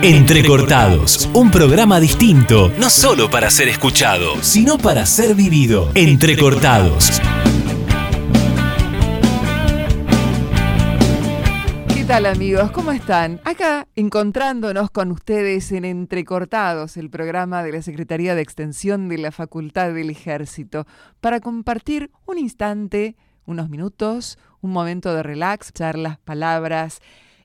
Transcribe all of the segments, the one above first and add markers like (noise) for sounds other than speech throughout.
Entrecortados, un programa distinto, no solo para ser escuchado, sino para ser vivido. Entrecortados. Tal amigos? ¿Cómo están? Acá encontrándonos con ustedes en Entrecortados, el programa de la Secretaría de Extensión de la Facultad del Ejército, para compartir un instante, unos minutos, un momento de relax, charlas, palabras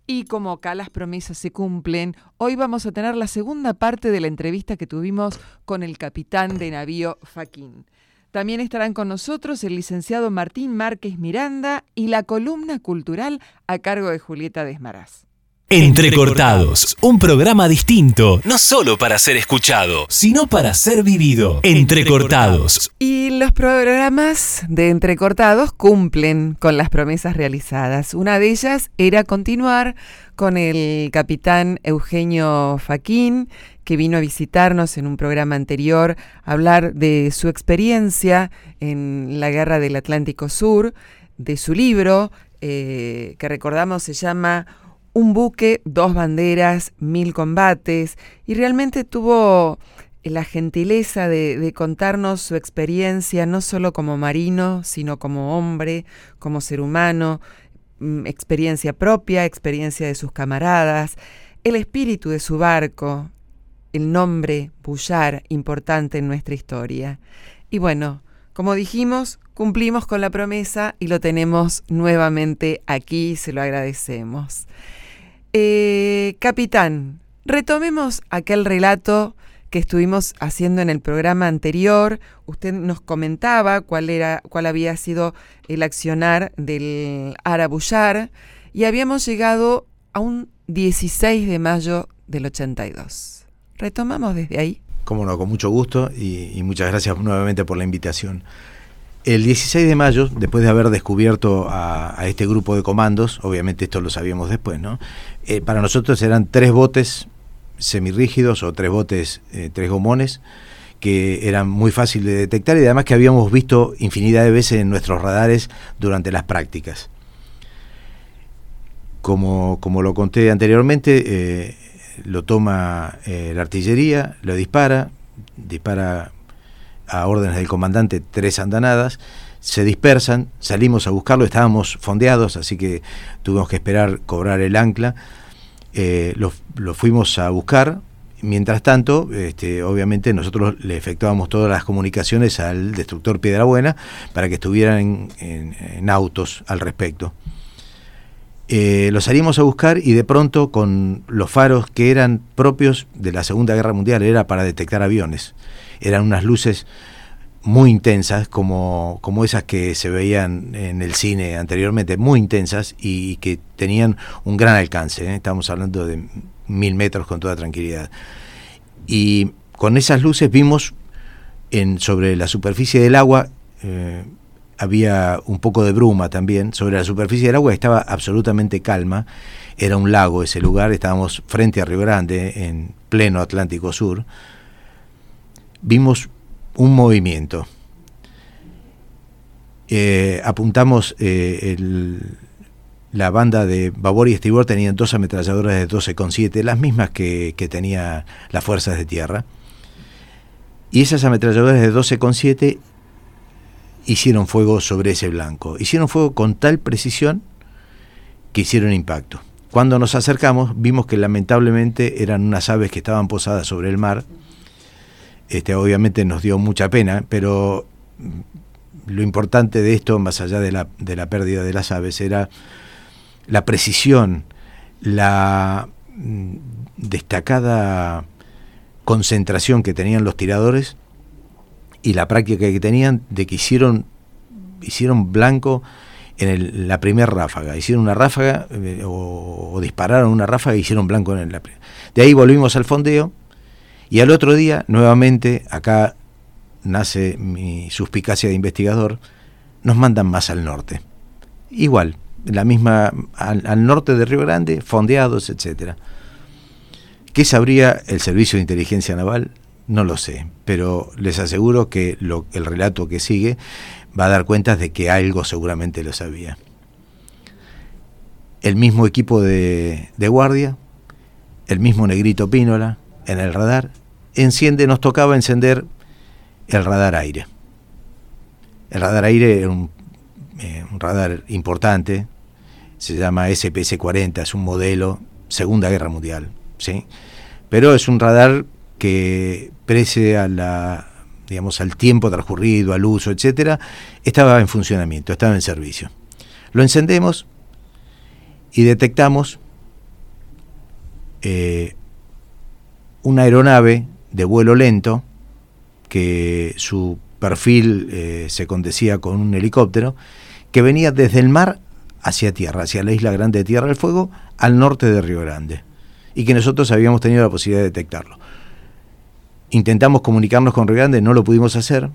y como acá las promesas se cumplen, hoy vamos a tener la segunda parte de la entrevista que tuvimos con el capitán de navío Faquín. También estarán con nosotros el licenciado Martín Márquez Miranda y la columna cultural a cargo de Julieta Desmaraz. Entrecortados, un programa distinto, no solo para ser escuchado, sino para ser vivido. Entrecortados. Y los programas de Entrecortados cumplen con las promesas realizadas. Una de ellas era continuar con el capitán Eugenio Faquín, que vino a visitarnos en un programa anterior, hablar de su experiencia en la Guerra del Atlántico Sur, de su libro, eh, que recordamos se llama un buque, dos banderas, mil combates, y realmente tuvo la gentileza de, contarnos su experiencia, no solo como marino, sino como hombre, como ser humano, mm, experiencia propia, experiencia de sus camaradas, el espíritu de su barco, el nombre Bullar importante en nuestra historia. Y bueno, como dijimos, cumplimos con la promesa y lo tenemos nuevamente aquí, se lo agradecemos. Eh, capitán, retomemos aquel relato que estuvimos haciendo en el programa anterior. Usted nos comentaba cuál era, cuál había sido el accionar del Arabullar y habíamos llegado a un 16 de mayo del 82. Retomamos desde ahí. Cómo no, con mucho gusto y muchas gracias nuevamente por la invitación. El 16 de mayo, después de haber descubierto a, este grupo de comandos, obviamente esto lo sabíamos después, ¿no? Eh, para nosotros eran tres botes semirrígidos o tres botes, eh, tres gomones, que eran muy fáciles de detectar y además que habíamos visto infinidad de veces en nuestros radares durante las prácticas. Como, como lo conté anteriormente, eh, lo toma la artillería, lo dispara, dispara a órdenes del comandante tres andanadas, se dispersan, salimos a buscarlo, estábamos fondeados, así que tuvimos que esperar cobrar el ancla, eh, lo, fuimos a buscar, mientras tanto, este, obviamente nosotros le efectuábamos todas las comunicaciones al destructor Piedra Buena para que estuvieran en, autos al respecto. Eh, lo salimos a buscar y de pronto con los faros que eran propios de la Segunda Guerra Mundial, era para detectar aviones. Eran unas luces muy intensas, como, como esas que se veían en el cine anteriormente, muy intensas y que tenían un gran alcance. ¿eh? Estamos hablando de mil metros con toda tranquilidad. Y con esas luces vimos en, sobre la superficie del agua, eh, había un poco de bruma también, sobre la superficie del agua estaba absolutamente calma, era un lago ese lugar, estábamos frente a Río Grande, en pleno Atlántico Sur vimos un movimiento. Eh, apuntamos eh, la banda de babor y estribor tenían dos ametralladoras de 12,7, las mismas que, que tenía las fuerzas de tierra. Y esas ametralladoras de 12,7 hicieron fuego sobre ese blanco. Hicieron fuego con tal precisión que hicieron impacto. Cuando nos acercamos vimos que lamentablemente eran unas aves que estaban posadas sobre el mar este, obviamente nos dio mucha pena, pero lo importante de esto, más allá de la, de la pérdida de las aves, era la precisión, la mm, destacada concentración que tenían los tiradores y la práctica que tenían de que hicieron, hicieron blanco en la primera ráfaga. Hicieron una ráfaga eh, o, dispararon una ráfaga y hicieron blanco en la De ahí volvimos al fondeo y al otro día, nuevamente, acá nace mi suspicacia de investigador, nos mandan más al norte. Igual, la misma, al, norte de Río Grande, fondeados, etcétera. ¿Qué sabría el Servicio de Inteligencia Naval? No lo sé, pero les aseguro que el relato que sigue va a dar cuenta de que algo seguramente lo sabía. El mismo equipo de, de guardia, el mismo negrito Pínola en el radar, enciende, nos tocaba encender el radar aire. El radar aire era un, eh, un radar importante, se llama SPS-40, es un modelo Segunda Guerra Mundial, ¿sí? Pero es un radar que prese a digamos al tiempo transcurrido, al uso, etcétera, estaba en funcionamiento, estaba en servicio. Lo encendemos y detectamos eh, una aeronave de vuelo lento que su perfil eh, se condecía con un helicóptero que venía desde el mar hacia tierra, hacia la isla grande de Tierra del Fuego, al norte de Río Grande, y que nosotros habíamos tenido la posibilidad de detectarlo. Intentamos comunicarnos con Río Grande, no lo pudimos hacer.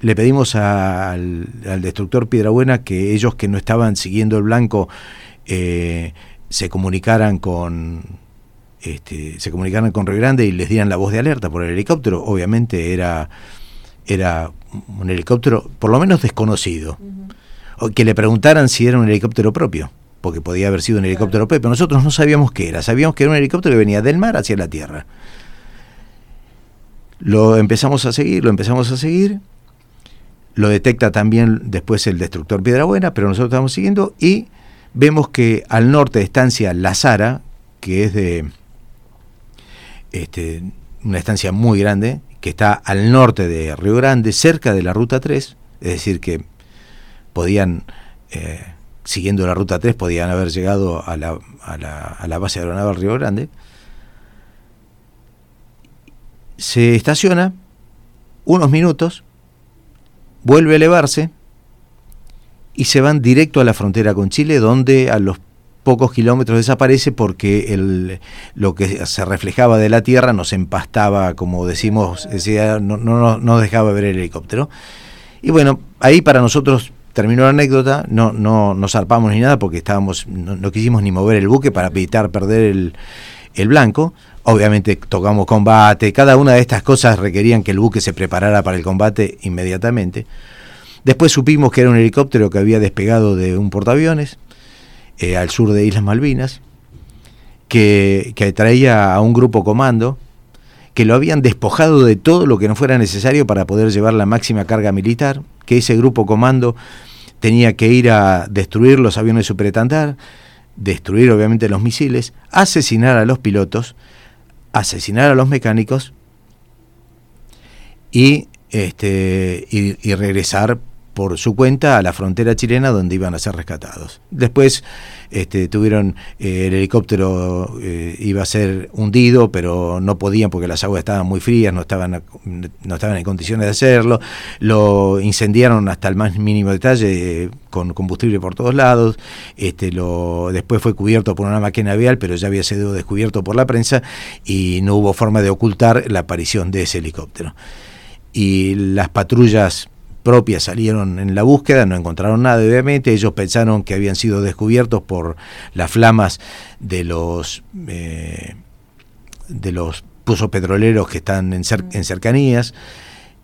Le pedimos al, destructor Piedrabuena que ellos que no estaban siguiendo el blanco eh, se comunicaran con, este, se comunicaran con Río Grande y les dieran la voz de alerta por el helicóptero. Obviamente era, era un helicóptero por lo menos desconocido. O que le preguntaran si era un helicóptero propio, porque podía haber sido un helicóptero propio. Nosotros no sabíamos qué era, sabíamos que era un helicóptero que venía del mar hacia la tierra. Lo empezamos a seguir, lo empezamos a seguir. Lo detecta también después el destructor Piedrabuena, pero nosotros estamos siguiendo y vemos que al norte de estancia La Sara, que es de este, una estancia muy grande, que está al norte de Río Grande, cerca de la Ruta 3, es decir, que podían, eh, siguiendo la Ruta 3, podían haber llegado a la, a la, a la base aeronaval Río Grande. Se estaciona unos minutos, vuelve a elevarse y se van directo a la frontera con Chile, donde a los pocos kilómetros desaparece porque el, lo que se reflejaba de la tierra nos empastaba, como decimos, decía, no, no, no dejaba ver el helicóptero. Y bueno, ahí para nosotros terminó la anécdota, no, no, no zarpamos ni nada porque estábamos, no, quisimos ni mover el buque para evitar perder el, el blanco. Obviamente tocamos combate, cada una de estas cosas requerían que el buque se preparara para el combate inmediatamente. Después supimos que era un helicóptero que había despegado de un portaaviones eh, al sur de Islas Malvinas, que, que traía a un grupo comando, que lo habían despojado de todo lo que no fuera necesario para poder llevar la máxima carga militar, que ese grupo comando tenía que ir a destruir los aviones superetandar, destruir obviamente los misiles, asesinar a los pilotos, asesinar a los mecánicos y, este, y regresar por su cuenta a la frontera chilena donde iban a ser rescatados. Después este, tuvieron, eh, el helicóptero eh, iba a ser hundido, pero no podían porque las aguas estaban muy frías, no estaban, no estaban en condiciones de hacerlo. Lo incendiaron hasta el más mínimo detalle con combustible por todos lados. Este, lo, después fue cubierto por una máquina vial, pero ya había sido descubierto por la prensa y no hubo forma de ocultar la aparición de ese helicóptero. Y las patrullas propias salieron en la búsqueda, no encontraron nada, obviamente, ellos pensaron que habían sido descubiertos por las flamas de los eh, de los pozos petroleros que están en, cercanías,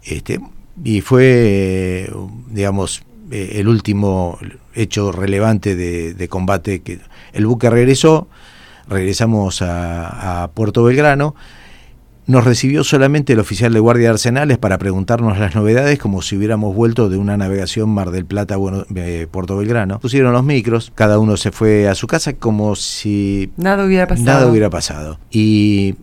este, y fue, digamos, eh, el último hecho relevante de, combate que el buque regresó, regresamos a Puerto Belgrano, nos recibió solamente el oficial de guardia de arsenales para preguntarnos las novedades como si hubiéramos vuelto de una navegación Mar del Plata, bueno, eh, Puerto Belgrano. Pusieron los micros, cada uno se fue a su casa como si nada hubiera pasado. Nada hubiera pasado. Y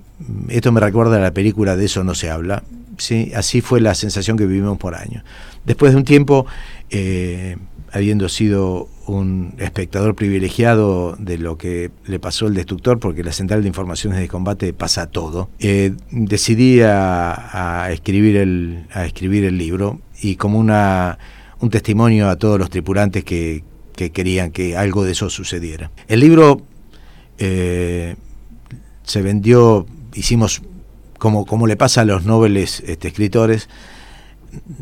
esto me recuerda a la película De eso no se habla. ¿sí? Así fue la sensación que vivimos por años. Después de un tiempo, eh, habiendo sido un espectador privilegiado de lo que le pasó al destructor, porque la central de informaciones de combate pasa todo, eh, decidí a, escribir el, a escribir el libro y como una, un testimonio a todos los tripulantes que, querían que algo de eso sucediera. El libro eh, se vendió, hicimos como, como le pasa a los nobles este, escritores,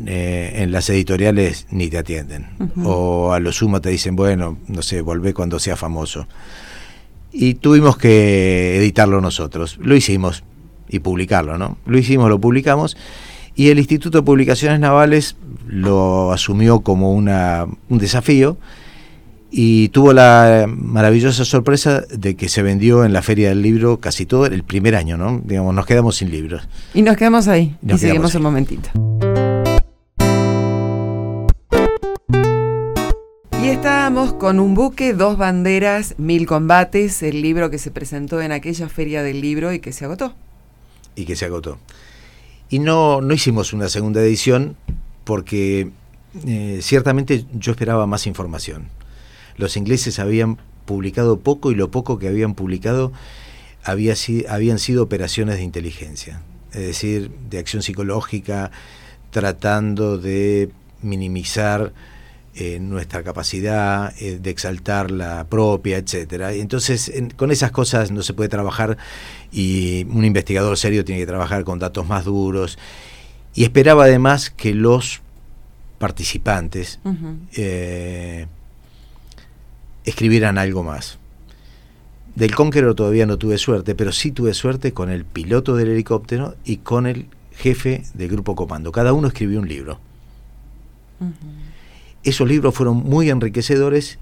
eh, en las editoriales ni te atienden. O a lo sumo te dicen, bueno, no sé, volvé cuando sea famoso. Y tuvimos que editarlo nosotros. Lo hicimos y publicarlo, ¿no? Lo hicimos, lo publicamos Y el Instituto de Publicaciones Navales lo asumió como una, un desafío y tuvo la maravillosa sorpresa de que se vendió en la Feria del Libro casi todo el primer año, ¿no? Digamos, nos quedamos sin libros. Y nos quedamos ahí y seguimos un momentito. Estábamos con un buque, dos banderas, mil combates, el libro que se presentó en aquella feria del libro y que se agotó. Y que se agotó. Y no, no hicimos una segunda edición porque eh, ciertamente yo esperaba más información. Los ingleses habían publicado poco y lo poco que habían publicado había, habían sido operaciones de inteligencia, es decir, de acción psicológica, tratando de minimizar eh, nuestra capacidad eh, de exaltar la propia, etcétera. Entonces, con esas cosas no se puede trabajar y un investigador serio tiene que trabajar con datos más duros. Y esperaba además que los participantes eh, escribieran algo más. Del Conqueror todavía no tuve suerte, pero sí tuve suerte con el piloto del helicóptero y con el jefe del grupo comando. Cada uno escribió un libro esos libros fueron muy enriquecedores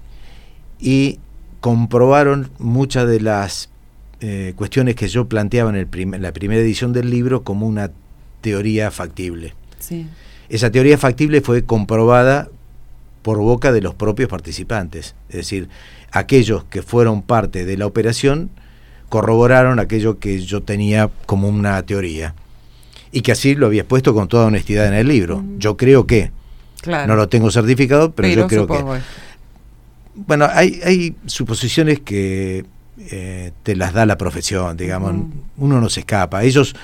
y comprobaron muchas de las eh, cuestiones que yo planteaba en, el la primera edición del libro como una teoría factible. Esa teoría factible fue comprobada por boca de los propios participantes, es decir, aquellos que fueron parte de la operación corroboraron aquello que yo tenía como una teoría y que así lo había expuesto con toda honestidad en el libro. Yo creo que no lo tengo certificado, pero, yo creo que... Bueno, hay, hay suposiciones que eh, te las da la profesión, digamos, uno no se escapa. Ellos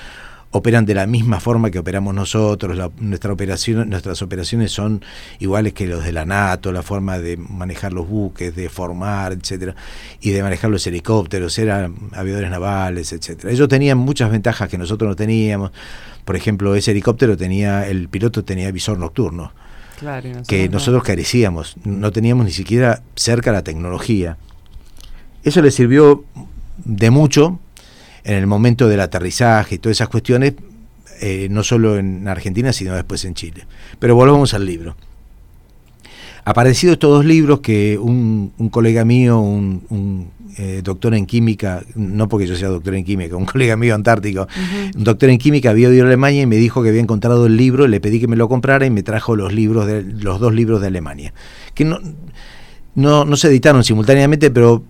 operan de la misma forma que operamos nosotros, nuestra operación, nuestras operaciones son iguales que los de la NATO, la forma de manejar los buques, de formar, etcétera, y de manejar los helicópteros, eran aviadores navales, etcétera. Ellos tenían muchas ventajas que nosotros no teníamos. Por ejemplo, ese helicóptero tenía, el piloto tenía visor nocturno que nosotros carecíamos, no teníamos ni siquiera cerca la tecnología. Eso le sirvió de mucho en el momento del aterrizaje y todas esas cuestiones, eh, no solo en Argentina, sino después en Chile. Pero volvamos al libro. Aparecido estos dos libros que un, colega mío, un, eh, doctor en química, no porque yo sea doctor en química, un (laughs) colega mío antártico, un doctor en química había ido a Alemania y me dijo que había encontrado el libro, le pedí que me lo comprara y me trajo los libros de, los dos libros de Alemania. Que no, no, se editaron simultáneamente, pero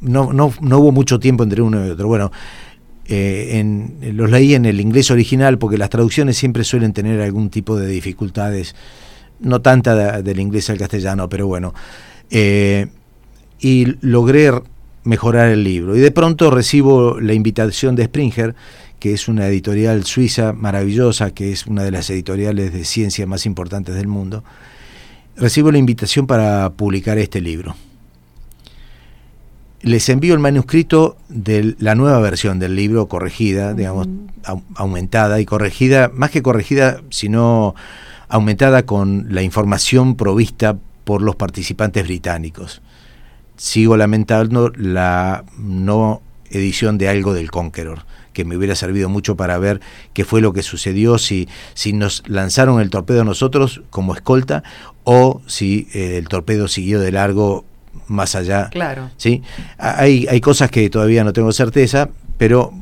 no, no, no hubo mucho tiempo entre uno y otro. Bueno, eh, en, los leí en el inglés original porque las traducciones siempre suelen tener algún tipo de dificultades no tanta del inglés al castellano, pero bueno. Eh, y logré mejorar el libro. Y de pronto recibo la invitación de Springer, que es una editorial suiza maravillosa, que es una de las editoriales de ciencia más importantes del mundo. Recibo la invitación para publicar este libro. Les envío el manuscrito de la nueva versión del libro, corregida, digamos, aumentada y corregida, más que corregida, sino aumentada con la información provista por los participantes británicos. Sigo lamentando la no edición de algo del Conqueror, que me hubiera servido mucho para ver qué fue lo que sucedió, si, si nos lanzaron el torpedo a nosotros como escolta o si eh, el torpedo siguió de largo más allá. Claro. ¿sí? Hay, hay cosas que todavía no tengo certeza, pero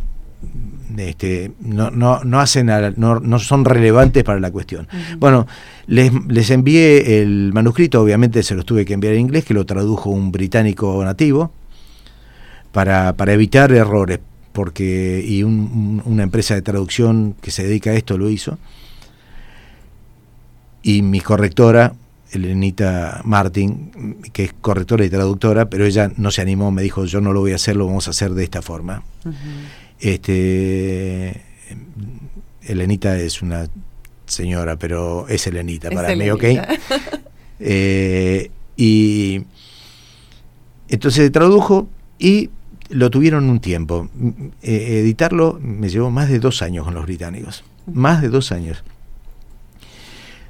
este, no, no, no, hacen no, no, son relevantes para la cuestión. Bueno, les, les, envié el manuscrito, obviamente se los tuve que enviar en inglés, que lo tradujo un británico nativo, para, para evitar errores, porque y una empresa de traducción que se dedica a esto lo hizo. Y mi correctora, Elenita Martin, que es correctora y traductora, pero ella no se animó, me dijo, yo no lo voy a hacer, lo vamos a hacer de esta forma. Este, Elenita es una señora, pero es Elenita para mí, ¿ok? (laughs) Eh, y entonces tradujo y lo tuvieron un tiempo. Eh, editarlo me llevó más de dos años con los británicos, más de dos años.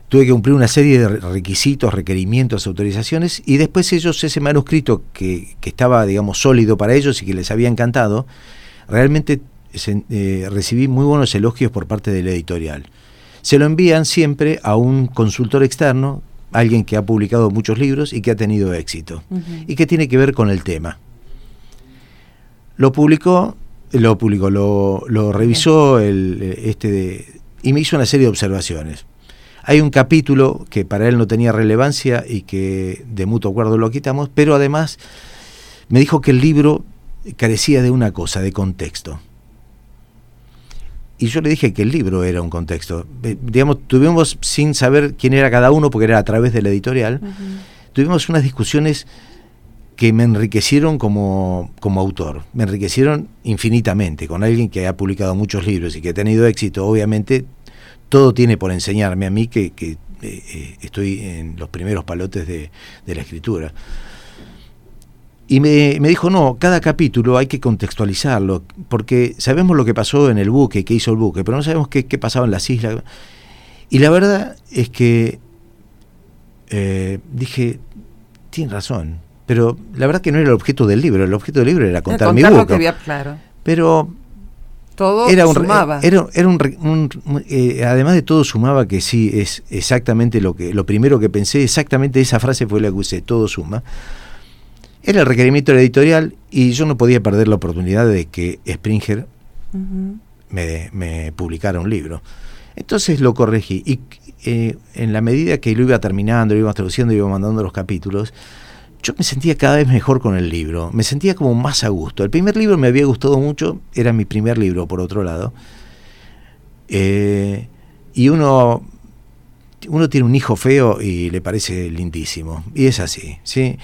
Tuve que cumplir una serie de requisitos, requerimientos, autorizaciones, y después ellos, ese manuscrito que, que estaba, digamos, sólido para ellos y que les había encantado, realmente eh, recibí muy buenos elogios por parte de la editorial. se lo envían siempre a un consultor externo, alguien que ha publicado muchos libros y que ha tenido éxito, y que tiene que ver con el tema. Lo publicó, lo publicó, lo, lo revisó el, este y me hizo una serie de observaciones. Hay un capítulo que para él no tenía relevancia y que de mutuo acuerdo lo quitamos, pero además me dijo que el libro carecía de una cosa, de contexto. Y yo le dije que el libro era un contexto. Digamos, tuvimos, sin saber quién era cada uno, porque era a través de la editorial, tuvimos unas discusiones que me enriquecieron como, como autor, me enriquecieron infinitamente, con alguien que ha publicado muchos libros y que ha tenido éxito, obviamente todo tiene por enseñarme a mí que, que eh, eh, estoy en los primeros palotes de, la escritura. Y me, dijo, no, cada capítulo hay que contextualizarlo, porque sabemos lo que pasó en el buque, qué hizo el buque, pero no sabemos qué, pasaba en las islas. Y la verdad es que eh, dije, tiene razón, pero la verdad que no era el objeto del libro, el objeto del libro era contar, mi buque. claro. Pero todo era un, sumaba. Era, era un, eh, además de todo sumaba que sí es exactamente lo que lo primero que pensé, exactamente esa frase fue la que usé, todo suma. Era el requerimiento editorial y yo no podía perder la oportunidad de que Springer me, me, publicara un libro. Entonces lo corregí y eh, en la medida que lo iba terminando, lo iba traduciendo, iba mandando los capítulos, yo me sentía cada vez mejor con el libro, me sentía como más a gusto. El primer libro me había gustado mucho, era mi primer libro, por otro lado. Eh, y uno, uno tiene un hijo feo y le parece lindísimo. Y es así, ¿sí?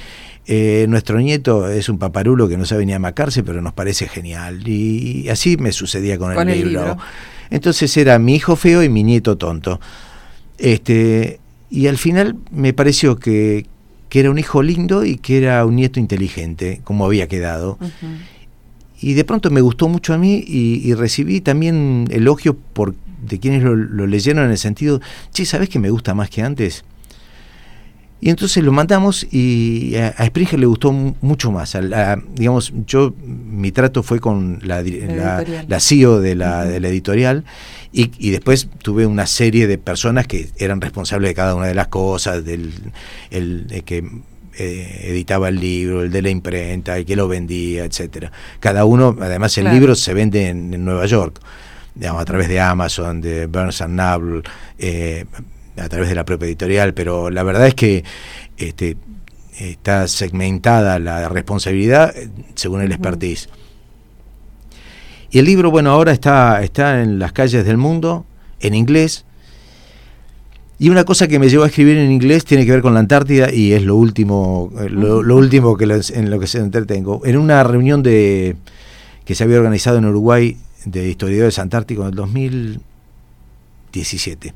Eh, nuestro nieto es un paparulo que no sabe ni amacarse, pero nos parece genial. Y, así me sucedía con, el, libro. Entonces era mi hijo feo y mi nieto tonto. Este, y al final me pareció que, que era un hijo lindo y que era un nieto inteligente, como había quedado. Y de pronto me gustó mucho a mí y, recibí también elogio por, de quienes lo, leyeron en el sentido, che, ¿sabes que me gusta más que antes? Y entonces lo mandamos y a, Springer le gustó mucho más. digamos, yo, mi trato fue con la, la, CEO de la, de la editorial y, después tuve una serie de personas que eran responsables de cada una de las cosas, del el, que eh, editaba el libro, el de la imprenta, el que lo vendía, etcétera. Cada uno, además el libro se vende en, Nueva York, digamos, a través de Amazon, de Burns and Noble, eh, a través de la propia editorial, pero la verdad es que este, está segmentada la responsabilidad eh, según el expertise. Y el libro, bueno, ahora está, está en las calles del mundo, en inglés. Y una cosa que me llevó a escribir en inglés tiene que ver con la Antártida y es lo último, eh, lo, último que en lo que se entretengo. En una reunión de que se había organizado en Uruguay de historiadores antárticos en el 2017,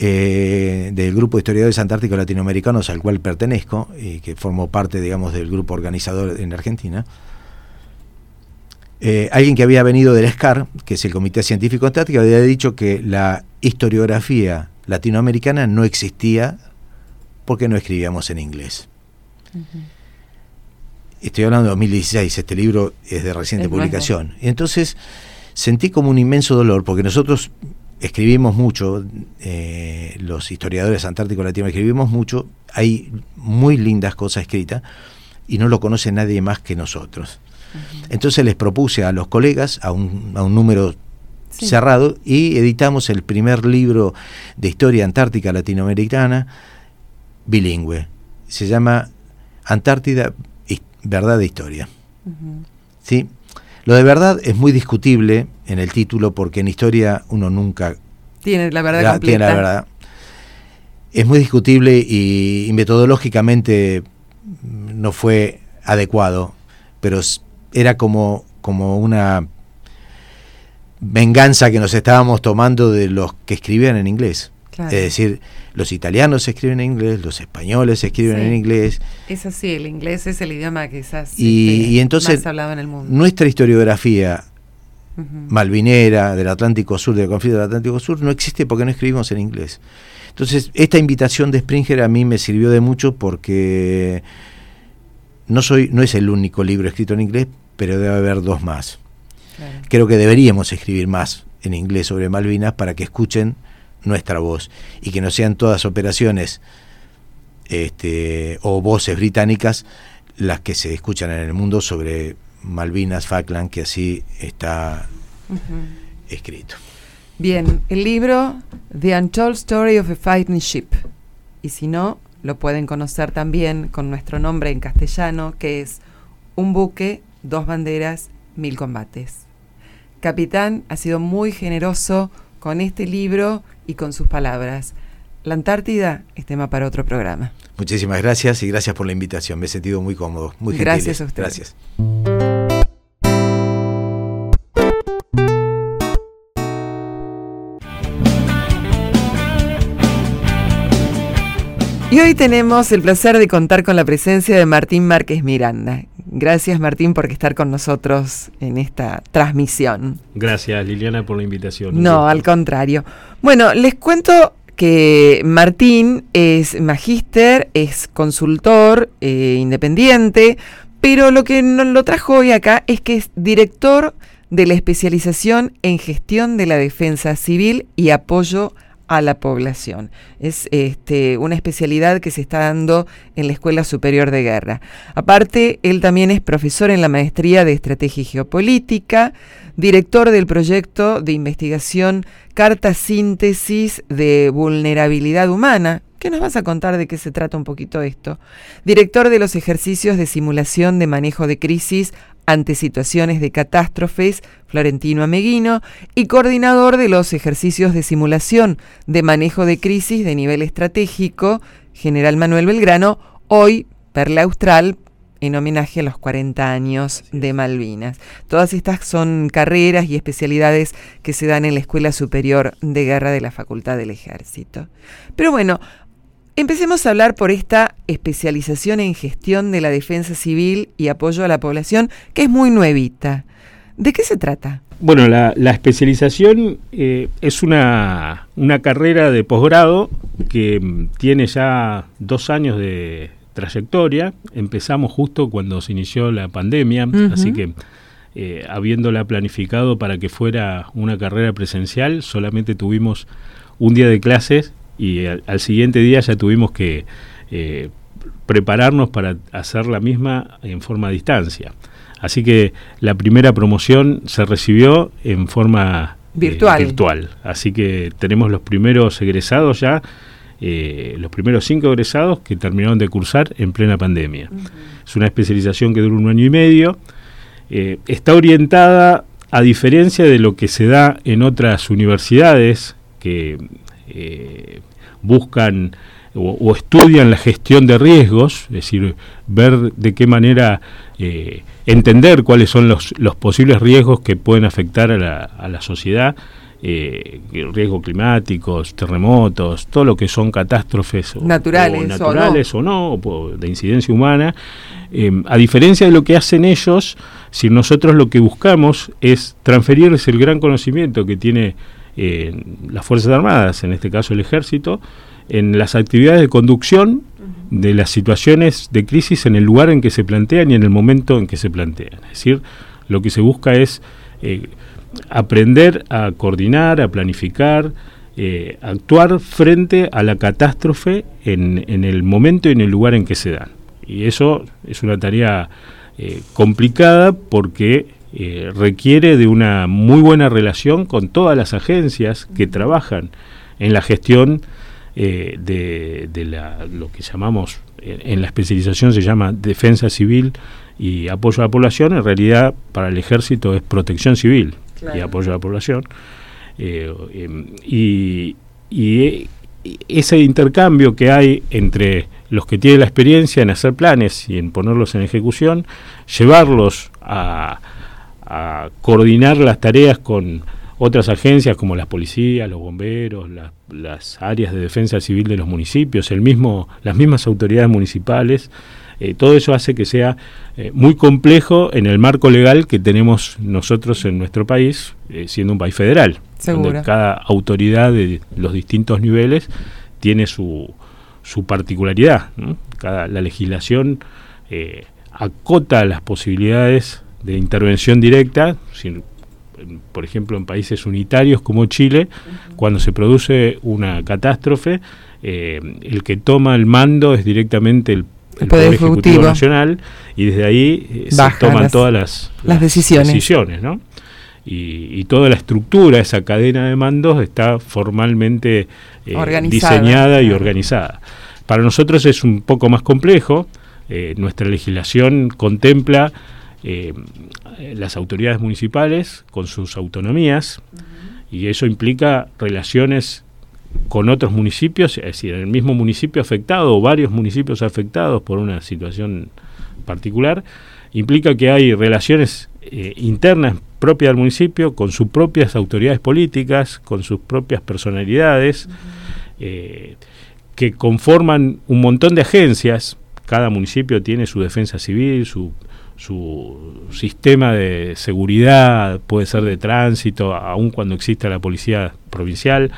eh, del grupo de historiadores antárticos latinoamericanos al cual pertenezco y que formo parte, digamos, del grupo organizador en Argentina. Eh, alguien que había venido del SCAR, que es el Comité Científico Antártico, había dicho que la historiografía latinoamericana no existía porque no escribíamos en inglés. Estoy hablando de 2016, este libro es de reciente publicación. Y entonces sentí como un inmenso dolor, porque nosotros escribimos mucho, eh, los historiadores antárticos latinoamericanos escribimos mucho, hay muy lindas cosas escritas y no lo conoce nadie más que nosotros. Entonces les propuse a los colegas, a un, a un número cerrado, y editamos el primer libro de historia antártica latinoamericana bilingüe. Se llama Antártida, Verdad de Historia. ¿Sí? Lo de verdad es muy discutible en el título porque en historia uno nunca tiene la verdad Tiene la verdad. Es muy discutible y metodológicamente no fue adecuado, pero era como, como una venganza que nos estábamos tomando de los que escribían en inglés. Es decir, los italianos escriben en inglés, los españoles escriben en inglés. Es así, el inglés es el idioma quizás y, este, entonces, más hablado en el mundo. Nuestra historiografía malvinera, del Atlántico Sur, del conflicto del Atlántico Sur, no existe porque no escribimos en inglés. Entonces, esta invitación de Springer a mí me sirvió de mucho porque no, soy, no es el único libro escrito en inglés, pero debe haber dos más. Creo que deberíamos escribir más en inglés sobre Malvinas para que escuchen nuestra voz y que no sean todas operaciones este, o voces británicas las que se escuchan en el mundo sobre Malvinas, Falkland, que así está escrito. Bien, el libro The Untold Story of a Fighting Ship. Y si no, lo pueden conocer también con nuestro nombre en castellano, que es Un buque, dos banderas, mil combates. Capitán ha sido muy generoso con este libro y con sus palabras. La Antártida es tema para otro programa. Muchísimas gracias y gracias por la invitación. Me he sentido muy cómodo, muy gentil. Gracias a usted. Gracias. Y hoy tenemos el placer de contar con la presencia de Martín Márquez Miranda. Gracias Martín por estar con nosotros en esta transmisión. Gracias Liliana por la invitación. No, al contrario. Bueno, les cuento que Martín es magíster, es consultor eh, independiente, pero lo que nos lo trajo hoy acá es que es director de la especialización en gestión de la defensa civil y apoyo a a la población. Es este, una especialidad que se está dando en la Escuela Superior de Guerra. Aparte, él también es profesor en la Maestría de Estrategia y Geopolítica, director del proyecto de investigación Carta Síntesis de Vulnerabilidad Humana. ¿Qué nos vas a contar de qué se trata un poquito esto? Director de los ejercicios de simulación de manejo de crisis ante situaciones de catástrofes, Florentino Ameguino, y coordinador de los ejercicios de simulación de manejo de crisis de nivel estratégico, General Manuel Belgrano, hoy Perla Austral, en homenaje a los 40 años de Malvinas. Todas estas son carreras y especialidades que se dan en la Escuela Superior de Guerra de la Facultad del Ejército. Pero bueno, Empecemos a hablar por esta especialización en gestión de la defensa civil y apoyo a la población, que es muy nuevita. ¿De qué se trata? Bueno, la, especialización eh, es una, carrera de posgrado que mm, tiene ya dos años de trayectoria. Empezamos justo cuando se inició la pandemia, así que eh, habiéndola planificado para que fuera una carrera presencial, solamente tuvimos un día de clases y al, siguiente día ya tuvimos que eh, prepararnos para hacer la misma en forma a distancia. Así que la primera promoción se recibió en forma eh, virtual. virtual. Así que tenemos los primeros egresados ya, eh, los primeros cinco egresados que terminaron de cursar en plena pandemia. Es una especialización que dura un año y medio. está orientada, a diferencia de lo que se da en otras universidades, que buscan o, estudian la gestión de riesgos, es decir, ver de qué manera eh, entender cuáles son los, los, posibles riesgos que pueden afectar a la, a la sociedad, eh, riesgos climáticos, terremotos, todo lo que son catástrofes naturales, o, naturales o no, de incidencia humana. Eh, a diferencia de lo que hacen ellos, si nosotros lo que buscamos es transferirles el gran conocimiento que tiene las Fuerzas Armadas, en este caso el Ejército, en las actividades de conducción de las situaciones de crisis en el lugar en que se plantean y en el momento en que se plantean. Es decir, lo que se busca es eh, aprender a coordinar, a planificar, eh, actuar frente a la catástrofe en, en, el momento y en el lugar en que se dan. Y eso es una tarea eh, complicada porque eh, requiere de una muy buena relación con todas las agencias que trabajan en la gestión eh, de, lo que llamamos, en la especialización se llama defensa civil y apoyo a la población, en realidad para el ejército es protección civil y apoyo a la población. Eh, em, y, ese intercambio que hay entre los que tienen la experiencia en hacer planes y en ponerlos en ejecución, llevarlos a, a coordinar las tareas con otras agencias como las policías, los bomberos, las áreas de defensa civil de los municipios, el mismo, las mismas autoridades municipales. Eh, todo eso hace que sea eh, muy complejo en el marco legal que tenemos nosotros en nuestro país, eh, siendo un país federal, donde cada autoridad de los distintos niveles tiene su, su particularidad. Cada, la legislación acota las posibilidades de intervención directa, por ejemplo, en países unitarios como Chile, cuando se produce una catástrofe, eh, el que toma el mando es directamente el, Poder, Ejecutivo. Nacional y desde ahí se toman todas las, las, decisiones. decisiones ¿no? y, toda la estructura, esa cadena de mandos está formalmente diseñada y organizada. Para nosotros es un poco más complejo, nuestra legislación contempla eh, las autoridades municipales con sus autonomías y eso implica relaciones con otros municipios, es decir, en el mismo municipio afectado o varios municipios afectados por una situación particular, implica que hay relaciones eh, internas propias del municipio con sus propias autoridades políticas, con sus propias personalidades, eh, que conforman un montón de agencias. Cada municipio tiene su defensa civil, su su sistema de seguridad, puede ser de tránsito, aun cuando exista la policía provincial,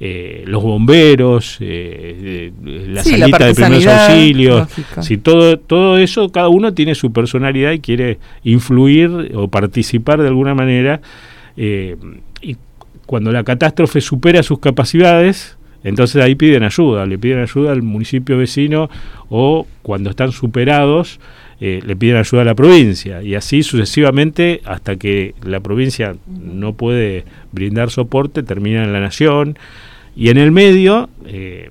eh, los bomberos, eh, la salita de primeros auxilios, si todo, todo eso, cada uno tiene su personalidad y quiere influir o participar de alguna manera, eh, y cuando la catástrofe supera sus capacidades, entonces ahí piden ayuda, le piden ayuda al municipio vecino o cuando están superados, eh, le piden ayuda a la provincia y así sucesivamente hasta que la provincia no puede brindar soporte, termina en la nación. Y en el medio eh,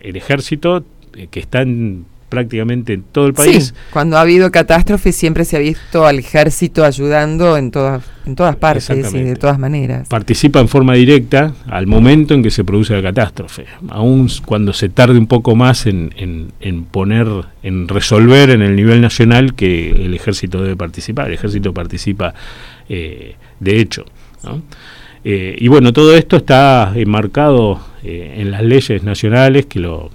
el ejército eh, que está en prácticamente en todo el país. cuando ha habido catástrofes siempre se ha visto al ejército ayudando en todas en todas partes y de todas maneras. Participa en forma directa al momento en que se produce la catástrofe, aun cuando se tarde un poco más en, en, poner, en resolver en el nivel nacional que el ejército debe participar. El ejército participa eh, de hecho. Eh, y bueno, todo esto está enmarcado eh, en las leyes nacionales que lo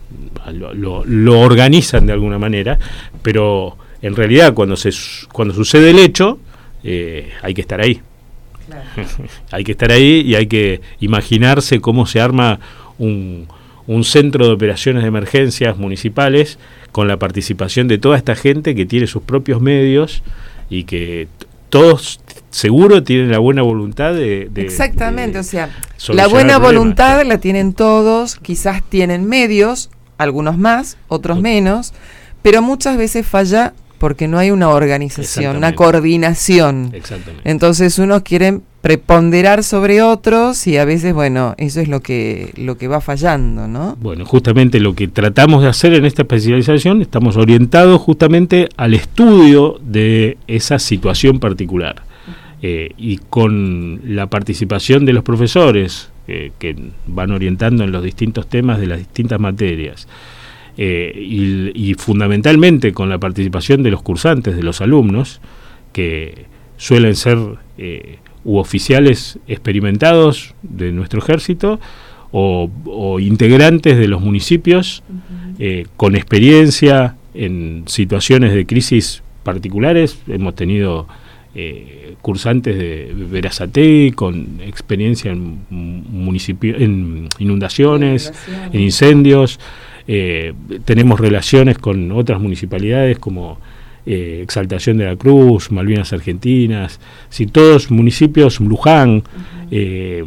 lo, organizan de alguna manera, pero en realidad cuando, se, cuando sucede el hecho, eh, hay que estar ahí. (laughs) hay que estar ahí y hay que imaginarse cómo se arma un, un centro de operaciones de emergencias municipales con la participación de toda esta gente que tiene sus propios medios y que todos seguro tienen la buena voluntad de... Exactamente, o sea, la buena voluntad la tienen todos, quizás tienen medios, algunos más, otros menos, pero muchas veces falla porque no hay una organización, una coordinación. Entonces unos quieren preponderar sobre otros y a veces, bueno, eso es lo que, lo que va fallando, ¿no? Bueno, justamente lo que tratamos de hacer en esta especialización, estamos orientados justamente al estudio de esa situación particular. Eh, y con la participación de los profesores, eh, que van orientando en los distintos temas de las distintas materias. Eh, y, fundamentalmente con la participación de los cursantes, de los alumnos, que suelen ser eh, u oficiales experimentados de nuestro ejército o, integrantes de los municipios con experiencia en situaciones de crisis particulares. Hemos tenido eh, cursantes de Verazate con experiencia en, municipio, en inundaciones, en incendios. Eh, tenemos relaciones con otras municipalidades como eh, Exaltación de la Cruz, Malvinas Argentinas, si todos municipios, Luján, eh,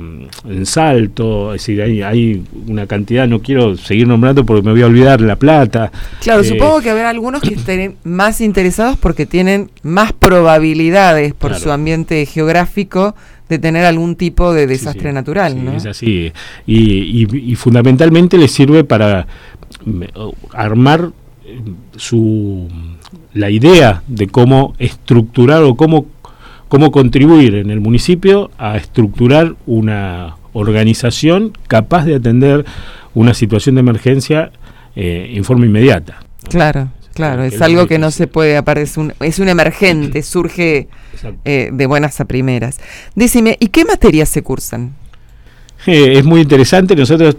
en Salto, es decir, hay, una cantidad, no quiero seguir nombrando porque me voy a olvidar, La Plata. Claro, supongo que habrá algunos que estén más interesados porque tienen más probabilidades por su ambiente geográfico de tener algún tipo de desastre natural. ¿no? Es así. Y, y, fundamentalmente les sirve para armar su la idea de cómo estructurar o cómo, cómo contribuir en el municipio a estructurar una organización capaz de atender una situación de emergencia eh, en forma inmediata. Claro, claro, es algo que no se puede, aparecer un, es un emergente, surge eh, de buenas a primeras. Decime, ¿y qué materias se cursan? Eh, es muy interesante, nosotros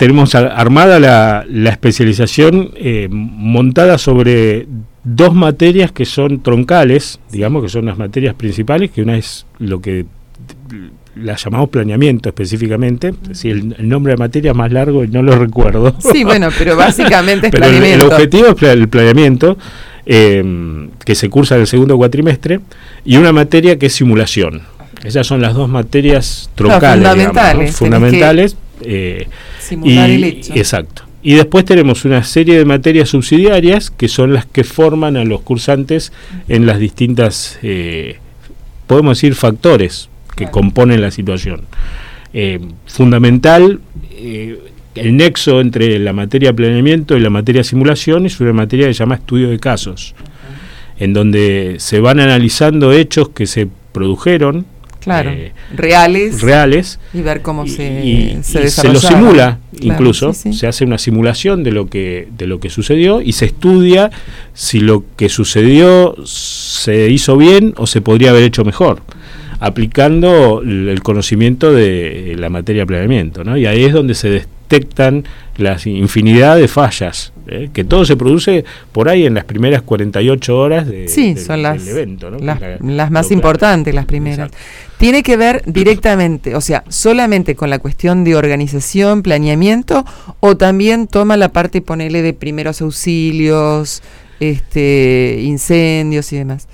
tenemos armada la, la especialización montada sobre dos materias que son troncales, digamos que son las materias principales, que una es lo que la llamamos planeamiento específicamente, si el, nombre de materia es más largo y no lo recuerdo. Sí, bueno, pero (laughs) básicamente es planeamiento. El, objetivo es el planeamiento, eh, que se cursa en el segundo cuatrimestre, y una materia que es simulación. Esas son las dos materias troncales, fundamentales. fundamentales eh, simular el hecho. Exacto. Y después tenemos una serie de materias subsidiarias que son las que forman a los cursantes en las distintas, eh, podemos decir, factores que componen la situación. Eh, fundamental, el nexo entre la materia planeamiento y la materia simulación es una materia que se llama estudio de casos, en donde se van analizando hechos que se produjeron claro, eh, reales, reales y ver cómo se, y, se, se lo simula incluso. se hace una simulación de lo que de lo que sucedió y se estudia si lo que sucedió se hizo bien o se podría haber hecho mejor aplicando el conocimiento de la materia de planeamiento ¿no? y ahí es donde se detectan las infinidad de fallas, ¿eh? que todo se produce por ahí en las primeras 48 horas de, sí, son las, del evento. Las, más importantes, las primeras. Tiene que ver directamente, o sea, solamente con la cuestión de organización, planeamiento, o también toma la parte, ponele, de primeros auxilios, este, incendios y demás.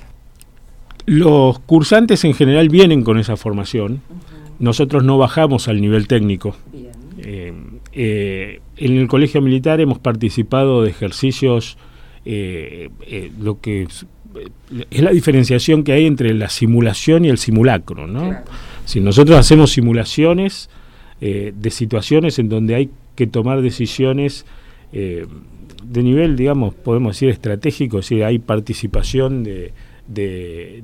Los cursantes en general vienen con esa formación. Nosotros no bajamos al nivel técnico. Eh, eh, en el Colegio Militar hemos participado de ejercicios, eh, eh, lo que es, la diferenciación que hay entre la simulación y el simulacro. ¿no? Si nosotros hacemos simulaciones de situaciones en donde hay que tomar decisiones de nivel, digamos, podemos decir estratégico, es hay participación de,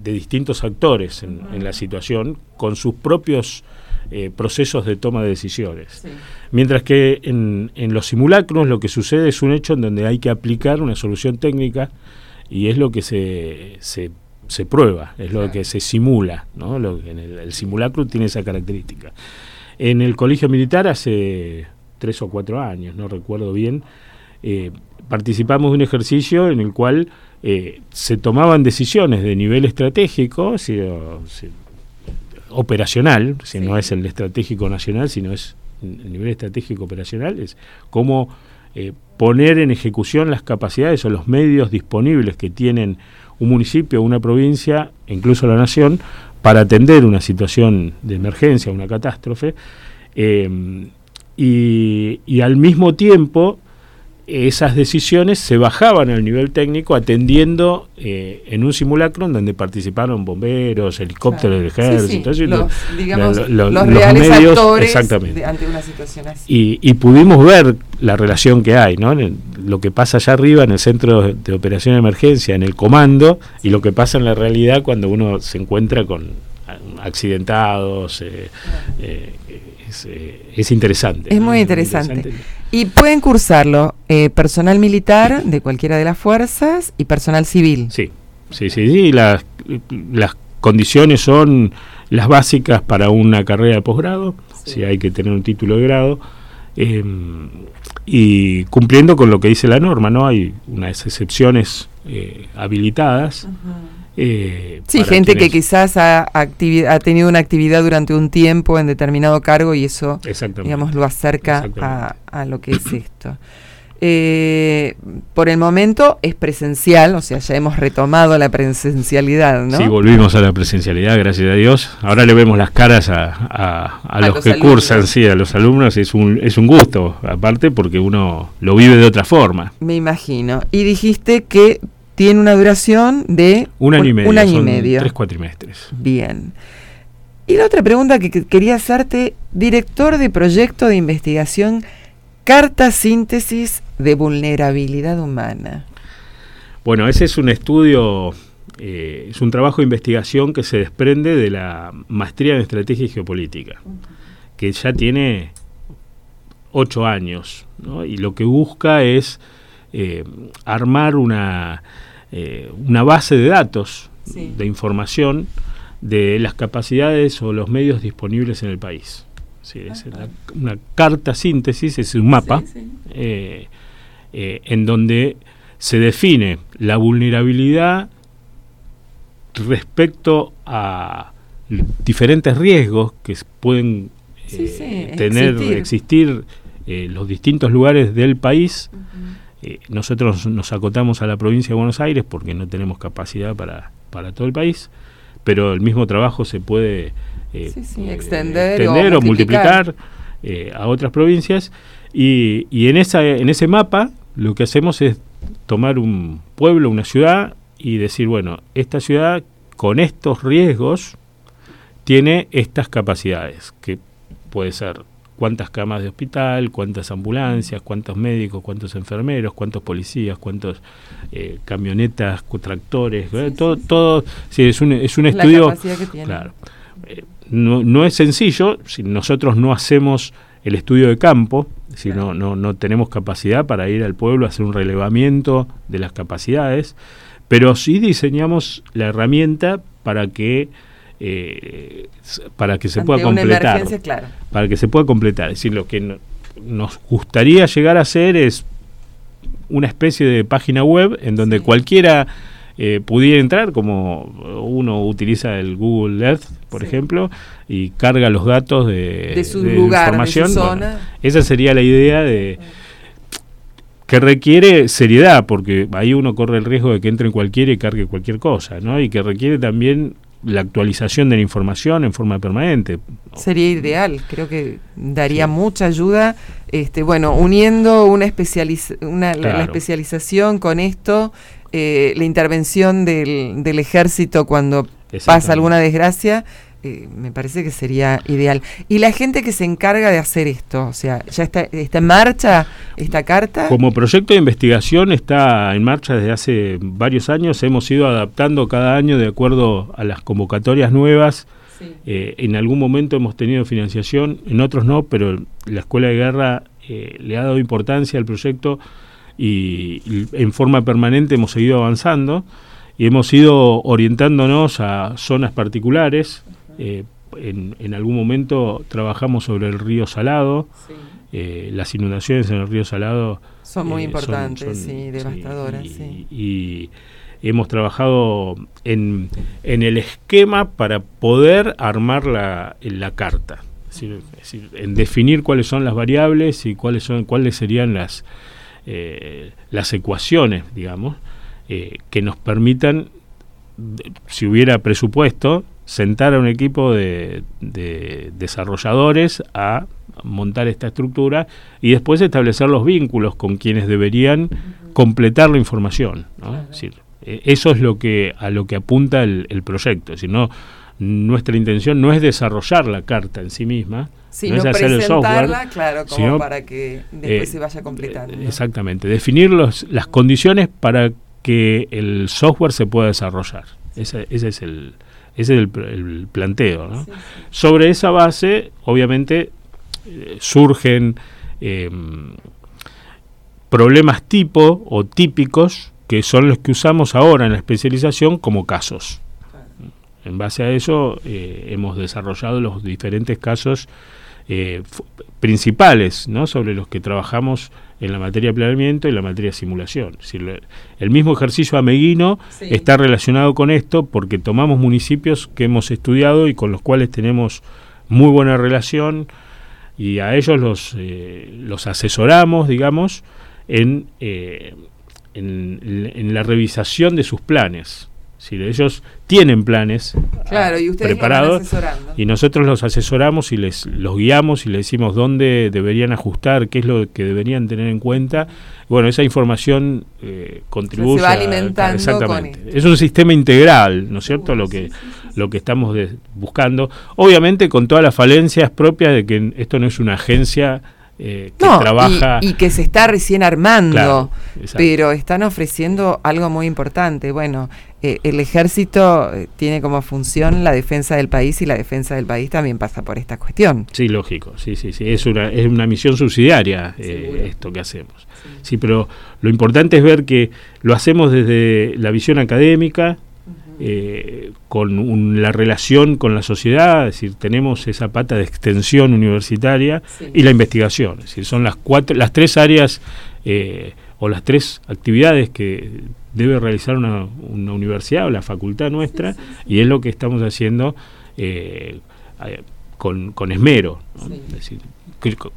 distintos actores en, la situación con sus propios eh, procesos de toma de decisiones. Mientras que en, los simulacros lo que sucede es un hecho en donde hay que aplicar una solución técnica y es lo que se, se, prueba, es lo que se simula. ¿no? Lo, en el, simulacro tiene esa característica. En el colegio militar hace tres o cuatro años, no recuerdo bien, eh, participamos de un ejercicio en el cual eh, se tomaban decisiones de nivel estratégico, si, operacional, si no es el estratégico nacional, sino es el nivel estratégico operacional, es cómo eh, poner en ejecución las capacidades o los medios disponibles que tienen un municipio, una provincia, incluso la nación, para atender una situación de emergencia, una catástrofe, eh, y, y al mismo tiempo esas decisiones se bajaban al nivel técnico atendiendo eh, en un simulacro en donde participaron bomberos, helicópteros del ejército, los, reales medios, actores ante una situación así. Y, pudimos ver la relación que hay, ¿no? lo que pasa allá arriba en el centro de operación de emergencia, en el comando, y lo que pasa en la realidad cuando uno se encuentra con accidentados, eh, eh, eh, es, interesante. Es muy interesante. Y pueden cursarlo eh, personal militar de cualquiera de las fuerzas y personal civil. Sí, sí, sí, sí. Las, las condiciones son las básicas para una carrera de posgrado, si hay que tener un título de grado. Em, y cumpliendo con lo que dice la norma, ¿no? Hay unas excepciones eh, habilitadas. Eh, sí, gente que quizás ha, ha, tenido una actividad durante un tiempo en determinado cargo y eso, digamos, lo acerca a, lo que es esto. Eh, por el momento es presencial, o sea, ya hemos retomado la presencialidad, ¿no? Sí, volvimos a la presencialidad, gracias a Dios. Ahora le vemos las caras a, los, que cursan, sí, a los alumnos. Es un, es un gusto, aparte, porque uno lo vive de otra forma. Me imagino. Y dijiste que tiene una duración de un año y medio. Un año y medio. Tres cuatrimestres. Bien. Y la otra pregunta que, quería hacerte, director de proyecto de investigación, carta síntesis de vulnerabilidad humana. Bueno, ese es un estudio, eh, es un trabajo de investigación que se desprende de la maestría en estrategia y geopolítica, que ya tiene ocho años, y lo que busca es eh, armar una, eh, una base de datos, de información de las capacidades o los medios disponibles en el país. es una carta síntesis, es un mapa eh, en donde se define la vulnerabilidad respecto a diferentes riesgos que pueden tener, existir, los distintos lugares del país eh, nosotros nos acotamos a la provincia de Buenos Aires porque no tenemos capacidad para, para todo el país, pero el mismo trabajo se puede extender, o multiplicar, a otras provincias. Y, y en, esa, en ese mapa lo que hacemos es tomar un pueblo, una ciudad y decir, bueno, esta ciudad con estos riesgos tiene estas capacidades, que puede ser cuántas camas de hospital, cuántas ambulancias, cuántos médicos, cuántos enfermeros, cuántos policías, cuántos eh, camionetas, tractores, todo, todo, sí, es un, es un estudio, claro, eh, no, no es sencillo, si nosotros no hacemos el estudio de campo, si no, no, no tenemos capacidad para ir al pueblo a hacer un relevamiento de las capacidades, pero sí diseñamos la herramienta para que eh, para que se pueda completar para que se pueda completar es decir lo que nos gustaría llegar a hacer es una especie de página web en donde cualquiera eh, pudiera entrar, como uno utiliza el Google Earth, por ejemplo, y carga los datos de, su lugar, información. De su zona. esa sería la idea de que requiere seriedad, porque ahí uno corre el riesgo de que entre cualquiera y cargue cualquier cosa, ¿no? Y que requiere también la actualización de la información en forma permanente. Sería ideal, creo que daría mucha ayuda. Este, bueno, uniendo una, una la, especialización con esto, eh, la intervención del, del ejército cuando pasa alguna desgracia, eh, me parece que sería ideal. ¿Y la gente que se encarga de hacer esto? O sea, ¿ya está, está en marcha esta carta? Como proyecto de investigación está en marcha desde hace varios años. Hemos ido adaptando cada año de acuerdo a las convocatorias nuevas. Eh, en algún momento hemos tenido financiación, en otros no, pero la Escuela de Guerra eh, le ha dado importancia al proyecto y en forma permanente hemos seguido avanzando y hemos ido orientándonos a zonas particulares eh, en, algún momento trabajamos sobre el río Salado. Eh, las inundaciones en el río Salado son muy eh, importantes, y devastadoras. Y, hemos trabajado en, el esquema para poder armar la, la carta. en definir cuáles son las variables y cuáles son cuáles serían las las ecuaciones, digamos, que nos permitan, si hubiera presupuesto, sentar a un equipo de, desarrolladores a montar esta estructura y después establecer los vínculos con quienes deberían completar la información. E, eso es lo que a lo que apunta el, proyecto. Si nuestra intención no es desarrollar la carta en sí misma, no es hacer el software, claro, como para que después eh, se vaya completando. Exactamente, definir los, las condiciones para que el software se pueda desarrollar. ese es el, ese es el, planteo. Sobre esa base, obviamente, eh, surgen em, problemas tipo o típicos que son los que usamos ahora en la especialización como casos. En base a eso eh, hemos desarrollado los diferentes casos eh, principales ¿no? sobre los que trabajamos en la materia de planeamiento y la materia de simulación. el mismo ejercicio ameguino está relacionado con esto porque tomamos municipios que hemos estudiado y con los cuales tenemos muy buena relación y a ellos los, eh, los asesoramos, digamos, en, eh, en la revisación de sus planes. Si ellos tienen planes claro, y preparados y nosotros los asesoramos y les los guiamos y les decimos dónde deberían ajustar, qué es lo que deberían tener en cuenta. Bueno, esa información eh, contribuye. se va alimentando exactamente. Es un sistema integral, ¿no es cierto? lo que lo que estamos buscando, obviamente con todas las falencias propias de que esto no es una agencia eh, que trabaja. Y, que se está recién armando, pero están ofreciendo algo muy importante. Bueno, eh, el ejército eh, tiene como función la defensa del país y la defensa del país también pasa por esta cuestión. Sí, lógico, sí, sí, sí, es una, es una misión subsidiaria esto que hacemos. Sí. pero lo importante es ver que lo hacemos desde la visión académica, eh, con la relación con la sociedad, es decir, tenemos esa pata de extensión universitaria y la investigación, es decir, son las cuatro, las tres áreas eh, o las tres actividades que debe realizar una, universidad o la facultad nuestra y es lo que estamos haciendo eh, con, con, esmero, es decir,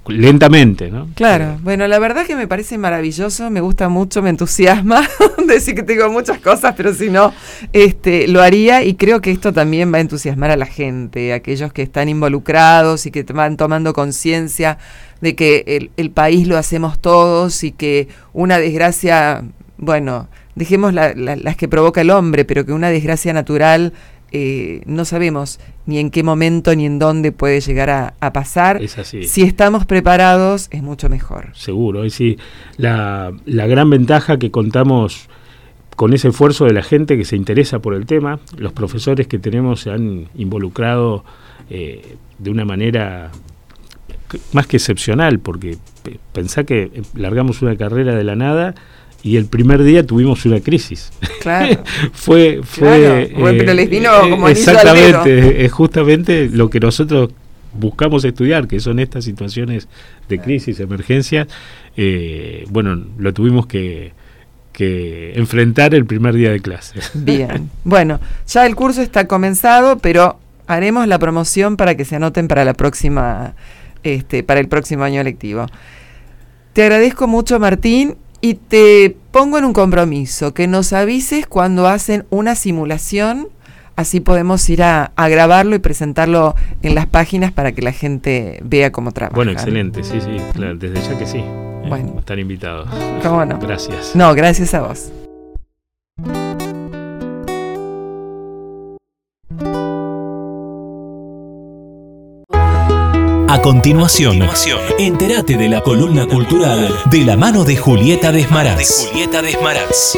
lentamente, ¿no? Claro, bueno, la verdad que me parece maravilloso, me gusta mucho, me entusiasma (laughs) decir que tengo muchas cosas, pero si no, este, lo haría y creo que esto también va a entusiasmar a la gente, aquellos que están involucrados y que van tomando conciencia de que el, el, país lo hacemos todos y que una desgracia, bueno, dejemos las que provoca el hombre, pero que una desgracia natural eh, no sabemos ni en qué momento ni en dónde puede llegar a, pasar. Es así. Si estamos preparados, es mucho mejor. Seguro. Es decir, la, la gran ventaja que contamos con ese esfuerzo de la gente que se interesa por el tema, los profesores que tenemos se han involucrado eh, de una manera más que excepcional, porque pensá que largamos una carrera de la nada y el primer día tuvimos una crisis. Claro. (laughs) fue, fue pero les vino eh, como Exactamente, es justamente lo que nosotros buscamos estudiar, que son estas situaciones de crisis, emergencias. Eh, bueno, lo tuvimos que, que enfrentar el primer día de clase. (laughs) Bien, bueno, ya el curso está comenzado, pero haremos la promoción para que se anoten para la próxima, este, para el próximo año lectivo. Te agradezco mucho, Martín, y te pongo en un compromiso, que nos avises cuando hacen una simulación, así podemos ir a, grabarlo y presentarlo en las páginas para que la gente vea cómo trabaja. Bueno, excelente, sí, sí, claro, desde ya que sí. Eh, bueno. Están invitados. ¿Cómo no? Gracias. No, gracias a vos. A continuación, entérate de la columna cultural de la mano de Julieta Desmaraz. Julieta Desmaraz.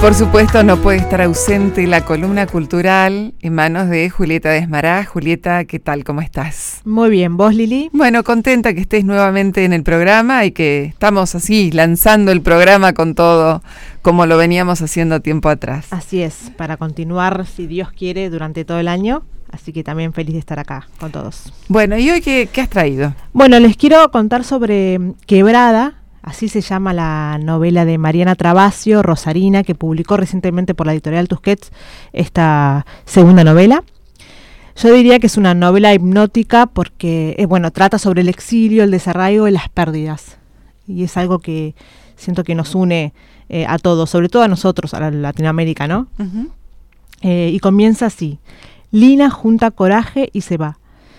Por supuesto no puede estar ausente la columna cultural en manos de Julieta Desmará. Julieta, ¿qué tal? ¿Cómo estás? Muy bien, ¿vos Lili? Bueno, contenta que estés nuevamente en el programa y que estamos así lanzando el programa con todo como lo veníamos haciendo tiempo atrás. Así es, para continuar, si Dios quiere, durante todo el año. Así que también feliz de estar acá con todos. Bueno, ¿y hoy qué, qué has traído? Bueno, les quiero contar sobre Quebrada, Así se llama la novela de Mariana Travasio, Rosarina, que publicó recientemente por la editorial Tusquets esta segunda novela. Yo diría que es una novela hipnótica porque, eh, bueno, trata sobre el exilio, el desarraigo y las pérdidas. Y es algo que siento que nos une eh, a todos, sobre todo a nosotros, a Latinoamérica, ¿no? Eh, y comienza así. Lina junta coraje y se va.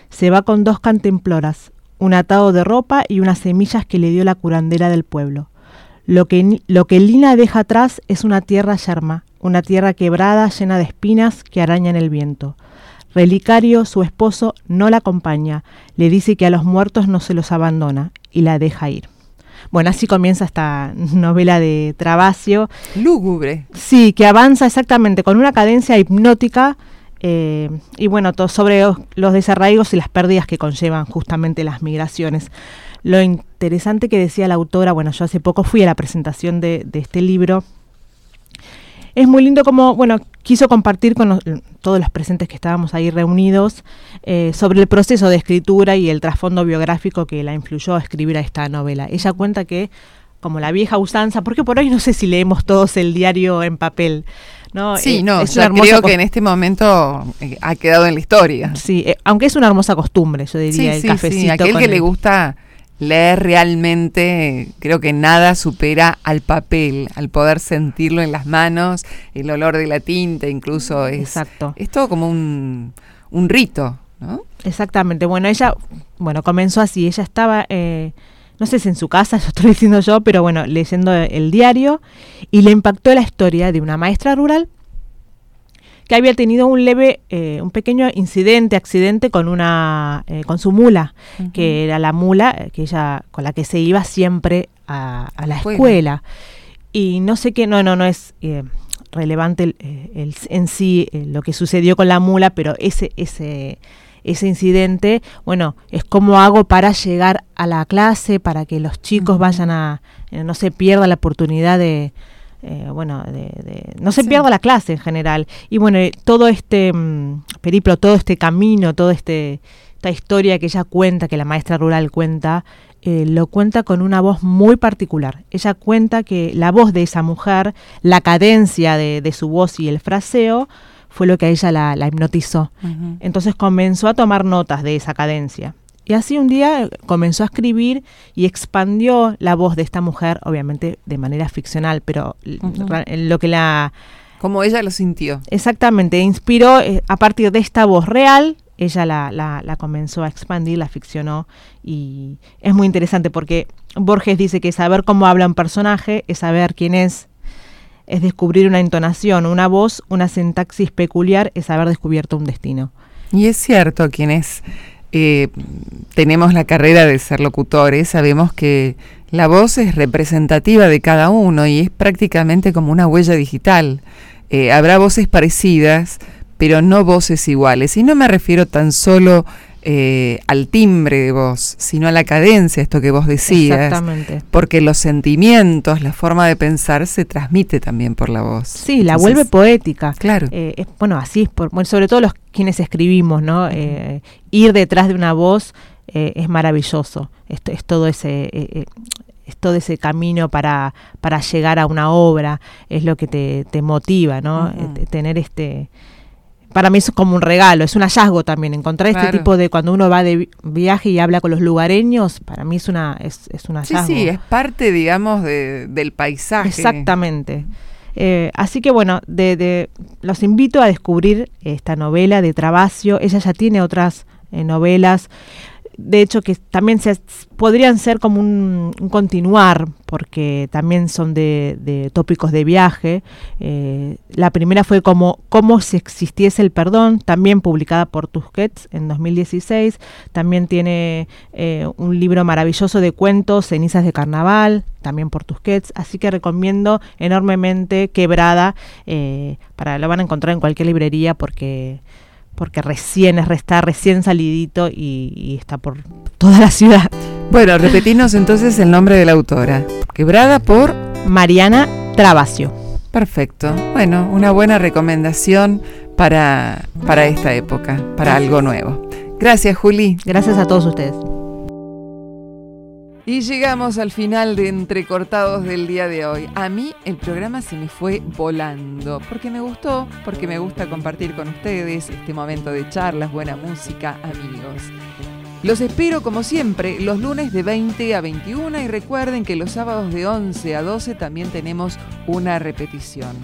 Se va con dos cantemploras, un atado de ropa y unas semillas que le dio la curandera del pueblo. Lo que, lo que Lina deja atrás es una tierra yerma, una tierra quebrada llena de espinas que arañan el viento. Relicario, su esposo, no la acompaña, le dice que a los muertos no se los abandona y la deja ir. Bueno, así comienza esta novela de Travasio. Lúgubre. Sí, que avanza exactamente con una cadencia hipnótica eh, y bueno, todo sobre los desarraigos y las pérdidas que conllevan justamente las migraciones. Lo interesante que decía la autora, bueno, yo hace poco fui a la presentación de, este libro. Es muy lindo como, bueno, quiso compartir con todos los presentes que estábamos ahí reunidos eh, sobre el proceso de escritura y el trasfondo biográfico que la influyó a escribir a esta novela. Ella cuenta que, como la vieja usanza, porque por hoy no sé si leemos todos el diario en papel, ¿no? Sí, eh, no, yo creo que en este momento eh, ha quedado en la historia. Sí, eh, aunque es una hermosa costumbre, yo diría, el cafecito. Sí, aquel que le gusta leer realmente, creo que nada supera al papel, al poder sentirlo en las manos, el olor de la tinta, incluso es, Exacto. es todo como un, un rito, ¿no? Exactamente. Bueno, ella, bueno, comenzó así. Ella estaba no sé si en su casa, (laughs) yo estoy diciendo yo, pero bueno, leyendo el diario y le impactó la historia de una maestra rural que había tenido un leve, eh, un pequeño incidente, accidente con una, eh, con su mula, que era la mula eh, que ella, con la que se iba siempre a, la escuela. Y no sé qué, no, no, no es relevante el, en sí lo que sucedió con la mula, pero ese, ese ese incidente, bueno, es cómo hago para llegar a la clase, para que los chicos vayan a, eh, no se pierda la oportunidad de, eh, bueno, de, no se pierda la clase en general. Y bueno, eh, todo este mm, periplo, todo este camino, toda este, esta historia que ella cuenta, que la maestra rural cuenta, lo cuenta con una voz muy particular. Ella cuenta que la voz de esa mujer, la cadencia de, de su voz y el fraseo, fue lo que a ella la, la hipnotizó. Entonces comenzó a tomar notas de esa cadencia. Y así un día comenzó a escribir y expandió la voz de esta mujer, obviamente de manera ficcional, pero lo que la Como ella lo sintió. exactamente inspiró eh, a partir de esta voz real, ella la, la- la comenzó a expandir, la ficcionó y es muy interesante porque Borges dice que saber cómo habla un personaje es saber quién es, es descubrir una entonación, una voz, una sintaxis peculiar, es haber descubierto un destino. Y es cierto, quienes eh, tenemos la carrera de ser locutores, sabemos que la voz es representativa de cada uno y es prácticamente como una huella digital. Eh, habrá voces parecidas, pero no voces iguales. Y no me refiero tan solo eh, al timbre de voz, sino a la cadencia, esto que vos decías. Exactamente. Porque los sentimientos, la forma de pensar se transmite también por la voz. Sí, la vuelve poética. Claro. Eh, es- bueno, así es, por, bueno, sobre todo los quienes escribimos, ¿no? Eh, ir detrás de una voz es maravilloso. Es, es todo ese... es todo ese camino para, para llegar a una obra, es lo que te, te motiva, ¿no? Tener este... Para mí es como un regalo, es un hallazgo también. Encontrar Claro. este tipo de... Cuando uno va de vi- viaje y habla con los lugareños, para mí es, una, es, es un Sí, hallazgo. sí, es parte, digamos, de- del paisaje. Exactamente. Eh, así que bueno, de, de- los invito a descubrir esta novela de Travasio. Ella ya tiene otras eh, novelas. De hecho, que también se, podrían ser como un, continuar, porque también son de, de tópicos de viaje. Eh, la primera fue como Cómo si existiese el perdón, también publicada por Tusquets en 2016. También tiene eh, un libro maravilloso de cuentos, Cenizas de Carnaval, también por Tusquets. Así que recomiendo enormemente Quebrada. eh, para Lo van a encontrar en cualquier librería porque porque recién es está recién salidito y, y está por toda la ciudad. Bueno, repetimos entonces el nombre de la autora. Quebrada por... Mariana Travasio. Perfecto. Bueno, una buena recomendación para, para esta época, para algo nuevo. Gracias, Juli. Gracias a todos ustedes. Y llegamos al final de Entrecortados del día de hoy. A mí el programa se me fue volando, porque me gustó, porque me gusta compartir con ustedes este momento de charlas, buena música, amigos. Los espero como siempre los lunes de 20 a 21 y recuerden que los sábados de 11 a 12 también tenemos una repetición.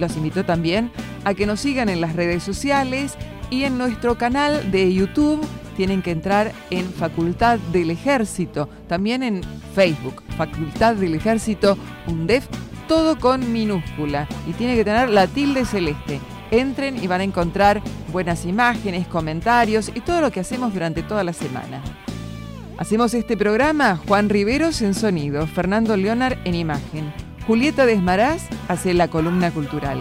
Los invito también a que nos sigan en las redes sociales y en nuestro canal de YouTube tienen que entrar en Facultad del Ejército, también en Facebook, Facultad del Ejército UNDEF, todo con minúscula y tiene que tener la tilde celeste. Entren y van a encontrar buenas imágenes, comentarios y todo lo que hacemos durante toda la semana. Hacemos este programa Juan Riveros en sonido, Fernando Leonard en imagen, Julieta Desmaraz hace la columna cultural.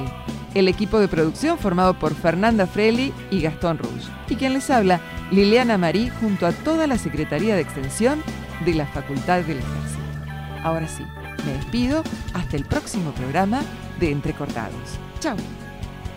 El equipo de producción formado por Fernanda Freli y Gastón Rouge. Y quien les habla, Liliana Marí, junto a toda la Secretaría de Extensión de la Facultad del Ejército. Ahora sí, me despido hasta el próximo programa de Entrecortados. Chao.